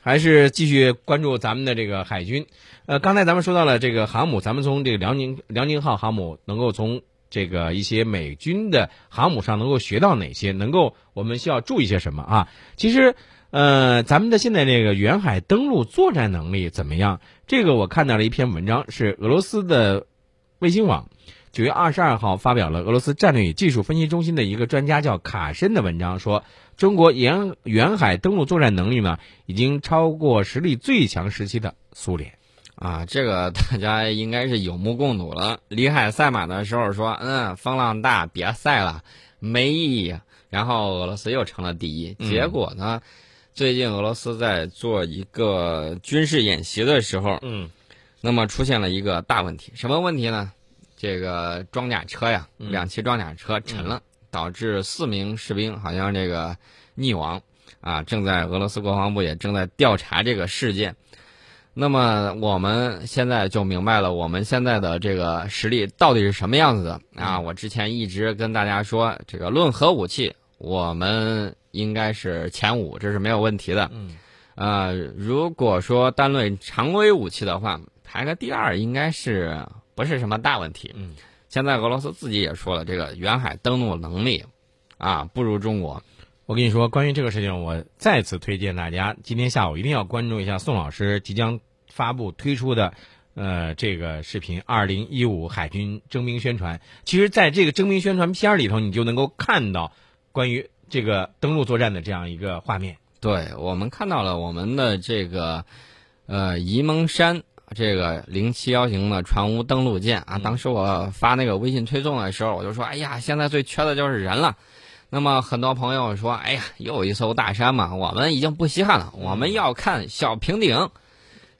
还是继续关注咱们的这个海军。呃，刚才咱们说到了这个航母，咱们从这个辽宁辽宁号航母能够从这个一些美军的航母上能够学到哪些，能够我们需要注意些什么啊？其实，呃，咱们的现在这个远海登陆作战能力怎么样？这个我看到了一篇文章，是俄罗斯的卫星网九月二十二号发表了俄罗斯战略与技术分析中心的一个专家叫卡申的文章说。中国沿远海登陆作战能力呢，已经超过实力最强时期的苏联，啊，这个大家应该是有目共睹了。里海赛马的时候说，嗯，风浪大，别赛了，没意义。然后俄罗斯又成了第一。结果呢，最近俄罗斯在做一个军事演习的时候，嗯，那么出现了一个大问题，什么问题呢？这个装甲车呀，两栖装甲车沉了。导致四名士兵好像这个溺亡，啊，正在俄罗斯国防部也正在调查这个事件。那么我们现在就明白了，我们现在的这个实力到底是什么样子的啊？我之前一直跟大家说，这个论核武器，我们应该是前五，这是没有问题的。嗯，呃，如果说单论常规武器的话，排个第二应该是不是什么大问题。嗯。现在俄罗斯自己也说了，这个远海登陆能力，啊，不如中国。我跟你说，关于这个事情，我再次推荐大家今天下午一定要关注一下宋老师即将发布推出的，呃，这个视频《二零一五海军征兵宣传》。其实，在这个征兵宣传片里头，你就能够看到关于这个登陆作战的这样一个画面。对我们看到了我们的这个，呃，沂蒙山。这个零七幺型的船坞登陆舰啊，当时我发那个微信推送的时候，我就说：“哎呀，现在最缺的就是人了。”那么很多朋友说：“哎呀，又一艘大山嘛，我们已经不稀罕了，我们要看小平顶。”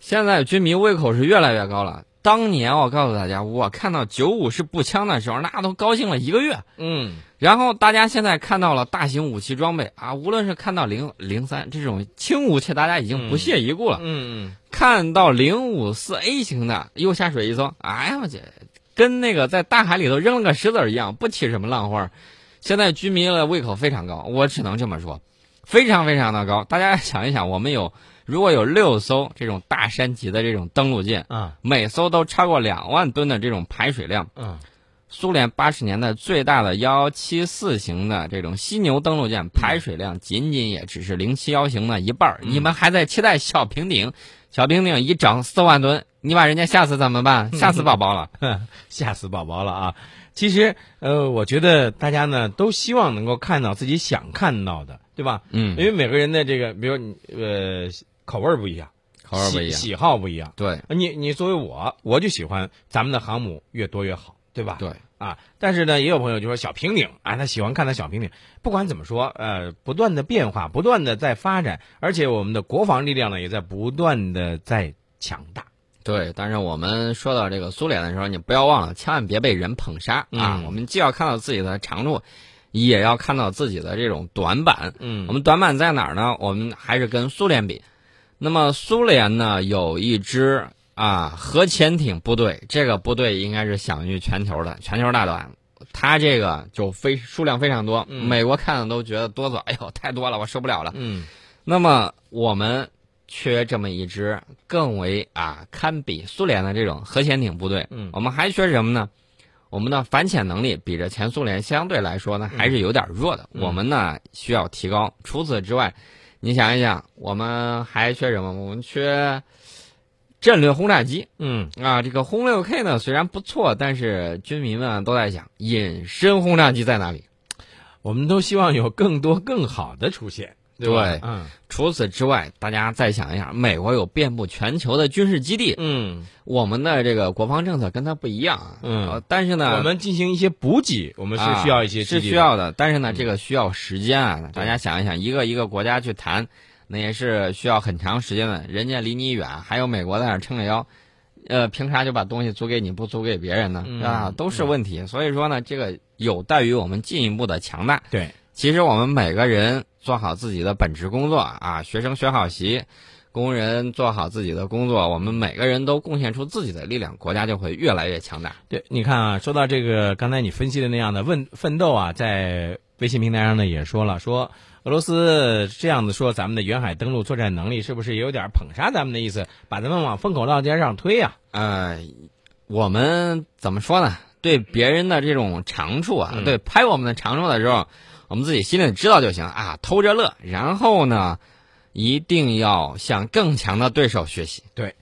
现在军迷胃口是越来越高了。当年我告诉大家，我看到九五式步枪的时候，那都高兴了一个月。嗯。然后大家现在看到了大型武器装备啊，无论是看到零零三这种轻武器，大家已经不屑一顾了。嗯嗯。看到零五四 A 型的又下水一艘，哎呀我去，跟那个在大海里头扔了个石子一样，不起什么浪花。现在居民的胃口非常高，我只能这么说，非常非常的高。大家想一想，我们有如果有六艘这种大山级的这种登陆舰，啊，每艘都超过两万吨的这种排水量，嗯。苏联八十年代最大的幺七四型的这种犀牛登陆舰排水量仅仅也只是零七幺型的一半你们还在期待小平顶？小平顶一整四万吨，你把人家吓死怎么办？吓死宝宝了，吓死宝宝了啊！其实，呃，我觉得大家呢都希望能够看到自己想看到的，对吧？嗯，因为每个人的这个，比如你呃口味不一样，口味不一样，喜好不一样。对，你你作为我，我就喜欢咱们的航母越多越好。对吧？对啊，但是呢，也有朋友就说小平顶啊，他喜欢看他小平顶。不管怎么说，呃，不断的变化，不断的在发展，而且我们的国防力量呢，也在不断的在强大。对，但是我们说到这个苏联的时候，你不要忘了，千万别被人捧杀啊！我们既要看到自己的长处，也要看到自己的这种短板。嗯，我们短板在哪儿呢？我们还是跟苏联比。那么苏联呢，有一支。啊，核潜艇部队，这个部队应该是享誉全球的，全球大短。它这个就非数量非常多，美国看了都觉得哆嗦，哎呦，太多了，我受不了了。嗯，那么我们缺这么一支更为啊堪比苏联的这种核潜艇部队。嗯，我们还缺什么呢？我们的反潜能力比着前苏联相对来说呢还是有点弱的，我们呢需要提高。除此之外，你想一想，我们还缺什么？我们缺。战略轰炸机，嗯啊，这个轰六 K 呢虽然不错，但是军民们都在想，隐身轰炸机在哪里？我们都希望有更多更好的出现，对吧？嗯。除此之外，大家再想一想，美国有遍布全球的军事基地，嗯，我们的这个国防政策跟它不一样，嗯，但是呢，我们进行一些补给，我们是需要一些是需要的，但是呢，这个需要时间啊。大家想一想，一个一个国家去谈。那也是需要很长时间的，人家离你远，还有美国在那撑着腰，呃，凭啥就把东西租给你不租给别人呢？啊，都是问题。所以说呢，这个有待于我们进一步的强大。对，其实我们每个人做好自己的本职工作啊，学生学好习，工人做好自己的工作，我们每个人都贡献出自己的力量，国家就会越来越强大。对，你看啊，说到这个刚才你分析的那样的问奋斗啊，在微信平台上呢也说了说。俄罗斯这样子说，咱们的远海登陆作战能力是不是也有点捧杀咱们的意思，把咱们往风口浪尖上推呀、呃，我们怎么说呢？对别人的这种长处啊，嗯对拍我们的长处的时候，我们自己心里知道就行啊，偷着乐。然后呢，一定要向更强的对手学习。对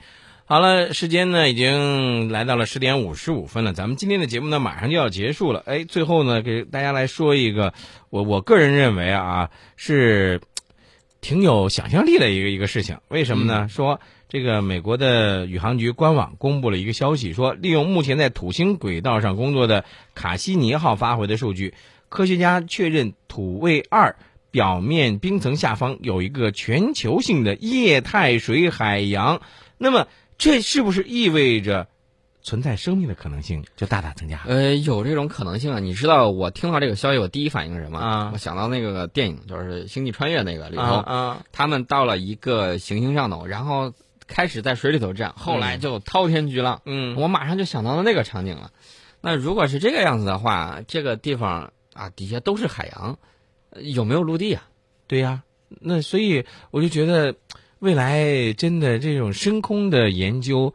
好了，时间呢已经来到了十点五十五分了，咱们今天的节目呢马上就要结束了。哎，最后呢给大家来说一个，我我个人认为啊是挺有想象力的一个一个事情。为什么呢？说这个美国的宇航局官网公布了一个消息，说利用目前在土星轨道上工作的卡西尼号发回的数据，科学家确认土卫二。表面冰层下方有一个全球性的液态水海洋，那么这是不是意味着存在生命的可能性就大大增加？呃，有这种可能性啊！你知道我听到这个消息，我第一反应是什么？啊我想到那个电影，就是《星际穿越》那个里头，啊啊，他们到了一个行星上头，然后开始在水里头站，后来就滔天巨浪。嗯我马上就想到了那个场景了。那如果是这个样子的话，这个地方啊底下都是海洋，呃有没有陆地啊？对呀、那所以我就觉得，未来真的这种深空的研究，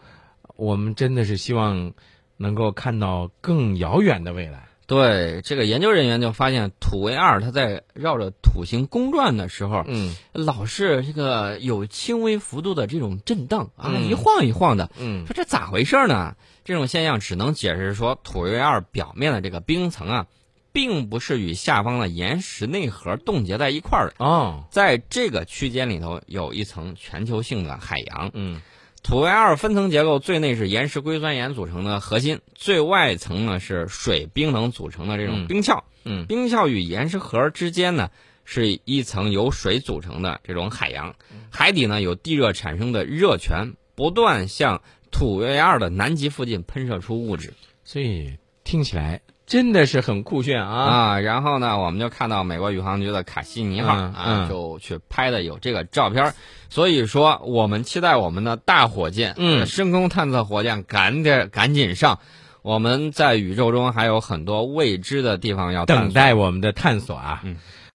我们真的是希望能够看到更遥远的未来。对，这个研究人员就发现土卫二它在绕着土星公转的时候，嗯老是这个有轻微幅度的这种震荡啊，嗯一晃一晃的。嗯说这咋回事呢？这种现象只能解释说土卫二表面的这个冰层啊，并不是与下方的岩石内核冻结在一块儿的，哦。在这个区间里头有一层全球性的海洋。嗯。土卫二分层结构最内是岩石硅酸盐组成的核心，最外层呢是水冰能组成的这种嗯。冰壳。嗯。冰壳与岩石核之间呢是一层由水组成的这种海洋，海底呢有地热产生的热泉不断向土卫二的南极附近喷射出物质。所以听起来真的是很酷炫啊！啊。然后呢，我们就看到美国宇航局的卡西尼号嗯啊，嗯就去拍的有这个照片儿。所以说，我们期待我们的大火箭，嗯呃深空探测火箭赶点赶紧上。我们在宇宙中还有很多未知的地方要等待我们的探索啊！嗯